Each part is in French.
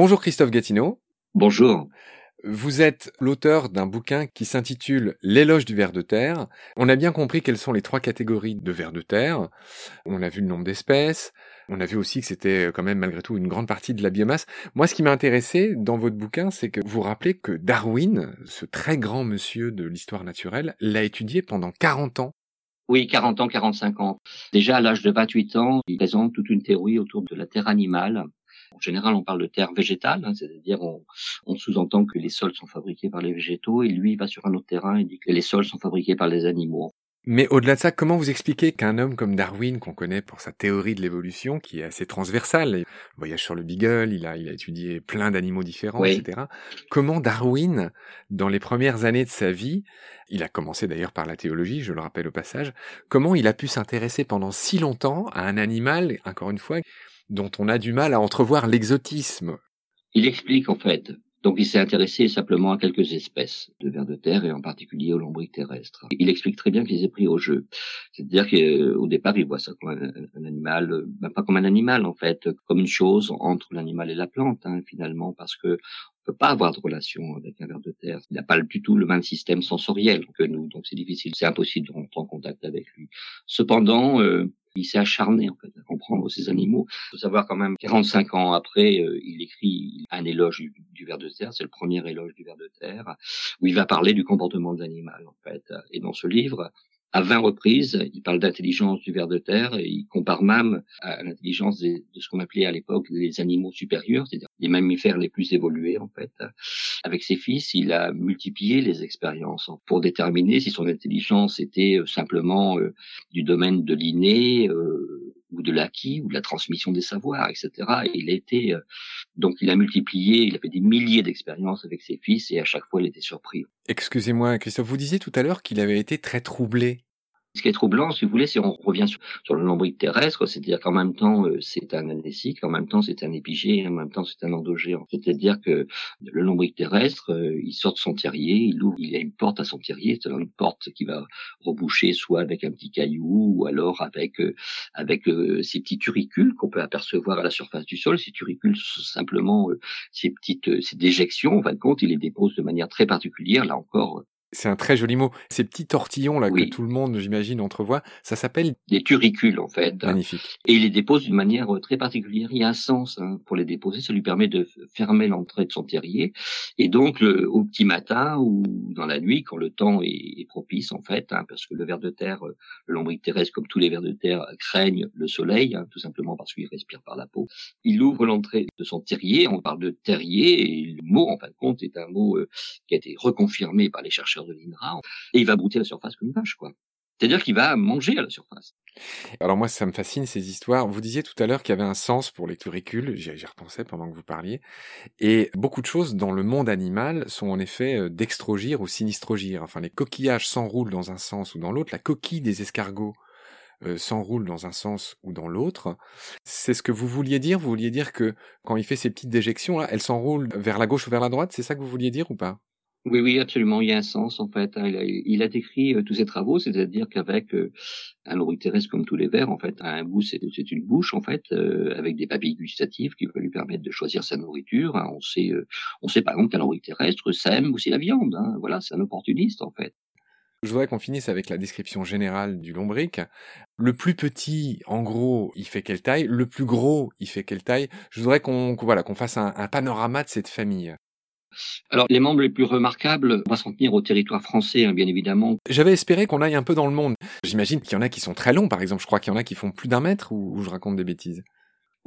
Bonjour Christophe Gatineau. Bonjour. Vous êtes l'auteur d'un bouquin qui s'intitule L'éloge du ver de terre. On a bien compris quelles sont les trois catégories de vers de terre. On a vu le nombre d'espèces. On a vu aussi que c'était quand même malgré tout une grande partie de la biomasse. Moi, ce qui m'a intéressé dans votre bouquin, c'est que vous rappelez que Darwin, ce très grand monsieur de l'histoire naturelle, l'a étudié pendant 40 ans. Oui, 40 ans, 45 ans. Déjà à l'âge de 28 ans, il présente toute une théorie autour de la terre animale. En général, on parle de terre végétale, hein, c'est-à-dire on, on sous-entend que les sols sont fabriqués par les végétaux, et lui il va sur un autre terrain et dit que les sols sont fabriqués par les animaux. Mais au-delà de ça, comment vous expliquez qu'un homme comme Darwin, qu'on connaît pour sa théorie de l'évolution, qui est assez transversale, voyage sur le Beagle, il a, il a étudié plein d'animaux différents, etc. Comment Darwin, dans les premières années de sa vie, il a commencé d'ailleurs par la théologie, je le rappelle au passage, comment il a pu s'intéresser pendant si longtemps à un animal, encore une fois, dont on a du mal à entrevoir l'exotisme Il explique en fait donc il s'est intéressé simplement à quelques espèces de vers de terre et en particulier aux lombriques terrestres. Il explique très bien qu'il les a pris au jeu. C'est-à-dire qu'au départ, il voit ça comme un, animal, ben pas comme un animal en fait, comme une chose entre l'animal et la plante hein, finalement, parce que on peut pas avoir de relation avec un ver de terre. Il n'a pas du tout le même système sensoriel que nous, donc c'est difficile, c'est impossible de rentrer en contact avec lui. Cependant, euh, il s'est acharné en fait comprendre ces animaux. Il faut savoir quand même 45 ans après, euh, il écrit un éloge du, du ver de terre, c'est le premier éloge du ver de terre, où il va parler du comportement de l'animal en fait. Et dans ce livre, à 20 reprises, il parle d'intelligence du ver de terre et il compare même à l'intelligence de, ce qu'on appelait à l'époque les animaux supérieurs, c'est-à-dire les mammifères les plus évolués en fait. Avec ses fils, il a multiplié les expériences pour déterminer si son intelligence était euh, simplement euh, du domaine de l'inné euh, ou de l'acquis ou de la transmission des savoirs, etc. Et il a été donc il a multiplié, il a fait des milliers d'expériences avec ses fils et à chaque fois il était surpris. Excusez-moi Christophe, vous disiez tout à l'heure qu'il avait été très troublé ce qui est troublant, si vous voulez, c'est on revient sur, le lombric terrestre, c'est-à-dire qu'en même temps euh, c'est un anécique, en même temps c'est un épigé, en même temps c'est un endogéant. C'est-à-dire que le lombric terrestre, euh, il sort de son terrier, il ouvre, il a une porte à son terrier, c'est une porte qui va reboucher soit avec un petit caillou ou alors avec euh, avec ces petits turicules qu'on peut apercevoir à la surface du sol. Ces turicules sont simplement ces petites ces déjections. En fin de compte, il les dépose de manière très particulière. Là encore, c'est un très joli mot. Ces petits tortillons là que tout le monde, j'imagine, entrevoit, ça s'appelle des turicules en fait. Magnifique. Et il les dépose d'une manière euh, très particulière. Il y a un sens hein, pour les déposer. Ça lui permet de fermer l'entrée de son terrier. Et donc au petit matin ou dans la nuit, quand le temps est, propice en fait, hein, parce que le ver de terre, euh, le lombric terrestre, comme tous les vers de terre, craignent le soleil, hein, tout simplement parce qu'il respire par la peau. Il ouvre l'entrée de son terrier. On parle de terrier et le mot, en fin de compte, est un mot euh, qui a été reconfirmé par les chercheurs de et il va brouter la surface comme une vache, quoi. C'est-à-dire qu'il va manger à la surface. Alors moi, ça me fascine ces histoires. Vous disiez tout à l'heure qu'il y avait un sens pour les turicules. J'y repensais pendant que vous parliez. Et beaucoup de choses dans le monde animal sont en effet euh, dextrogir ou sinistrogir. Enfin, les coquillages s'enroulent dans un sens ou dans l'autre. La coquille des escargots euh, s'enroule dans un sens ou dans l'autre. C'est ce que vous vouliez dire? Vous vouliez dire que quand il fait ces petites déjections, là, elles s'enroulent vers la gauche ou vers la droite? C'est ça que vous vouliez dire ou pas? Oui, oui, absolument. Il y a un sens en fait. Hein. Il a, il décrit euh, tous ses travaux, c'est-à-dire qu'avec euh, un lombric terrestre comme tous les vers, en fait, un bout c'est une bouche en fait, euh, avec des papilles gustatives qui peuvent lui permettre de choisir sa nourriture. Hein. On sait, on sait par exemple qu'un lombric terrestre sème aussi la viande. Hein. Voilà, c'est un opportuniste en fait. Je voudrais qu'on finisse avec la description générale du lombric. Le plus petit, en gros, il fait quelle taille? Le plus gros, il fait quelle taille? Je voudrais qu'on voilà qu'on fasse un panorama de cette famille. Alors, les membres les plus remarquables, on va s'en tenir au territoire français, hein, bien évidemment. J'avais espéré qu'on aille un peu dans le monde. J'imagine qu'il y en a qui sont très longs, par exemple. Je crois qu'il y en a qui font plus d'un mètre, ou je raconte des bêtises?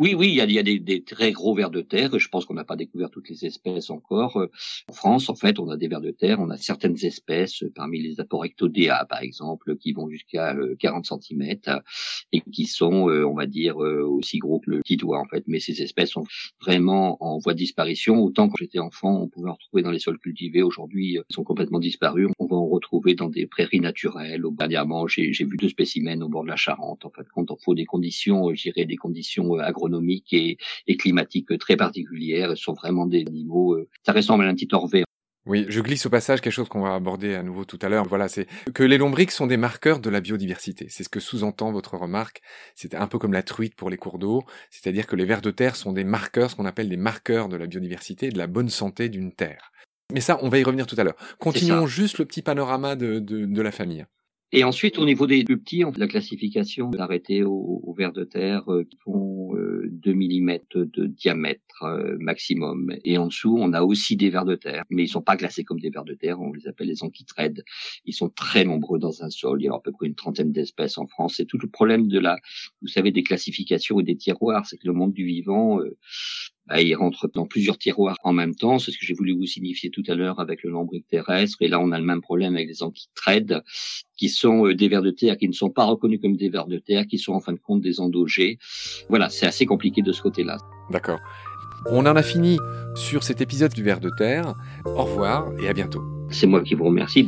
Oui, oui, il y a, il des, des, très gros vers de terre. Je pense qu'on n'a pas découvert toutes les espèces encore. En France, en fait, on a des vers de terre. On a certaines espèces, parmi les Aporectodea, par exemple, qui vont jusqu'à 40 euh, cm et qui sont, euh, on va dire, euh, aussi gros que le petit doigt, en fait. Mais ces espèces sont vraiment en voie de disparition. Autant quand j'étais enfant, on pouvait en retrouver dans les sols cultivés. Aujourd'hui, ils sont complètement disparus. On va en retrouver dans des prairies naturelles. Dernièrement, j'ai vu deux spécimens au bord de la Charente. En fait, quand on faut des conditions, je dirais, des conditions agronomiques et, et climatiques très particulières. Ce sont vraiment des animaux. Euh, ça ressemble à un petit orvet Oui, je glisse au passage quelque chose qu'on va aborder à nouveau tout à l'heure. Voilà, c'est que les lombriques sont des marqueurs de la biodiversité. C'est ce que sous-entend votre remarque. C'est un peu comme la truite pour les cours d'eau. C'est-à-dire que les vers de terre sont des marqueurs, ce qu'on appelle des marqueurs de la biodiversité et de la bonne santé d'une terre. Mais ça, on va y revenir tout à l'heure. Continuons juste le petit panorama de, de, de la famille. Et ensuite, au niveau des plus petits, on fait la classification d'arrêter aux, vers de terre euh, qui font 2 euh, mm de diamètre euh, maximum. Et en dessous, on a aussi des vers de terre, mais ils sont pas classés comme des vers de terre, on les appelle les amphitrèdes. Ils sont très nombreux dans un sol, il y a à peu près une trentaine d'espèces en France. C'est tout le problème de la, vous savez, des classifications et des tiroirs, c'est que le monde du vivant, bah, il rentre dans plusieurs tiroirs en même temps. C'est ce que j'ai voulu vous signifier tout à l'heure avec le lombric terrestre. Et là, on a le même problème avec les amphitrèdes, qui sont euh, des vers de terre qui ne sont pas reconnus comme des vers de terre, qui sont en fin de compte des endogés. Voilà, c'est assez compliqué de ce côté-là. D'accord. On en a fini sur cet épisode du ver de terre. Au revoir et à bientôt. C'est moi qui vous remercie.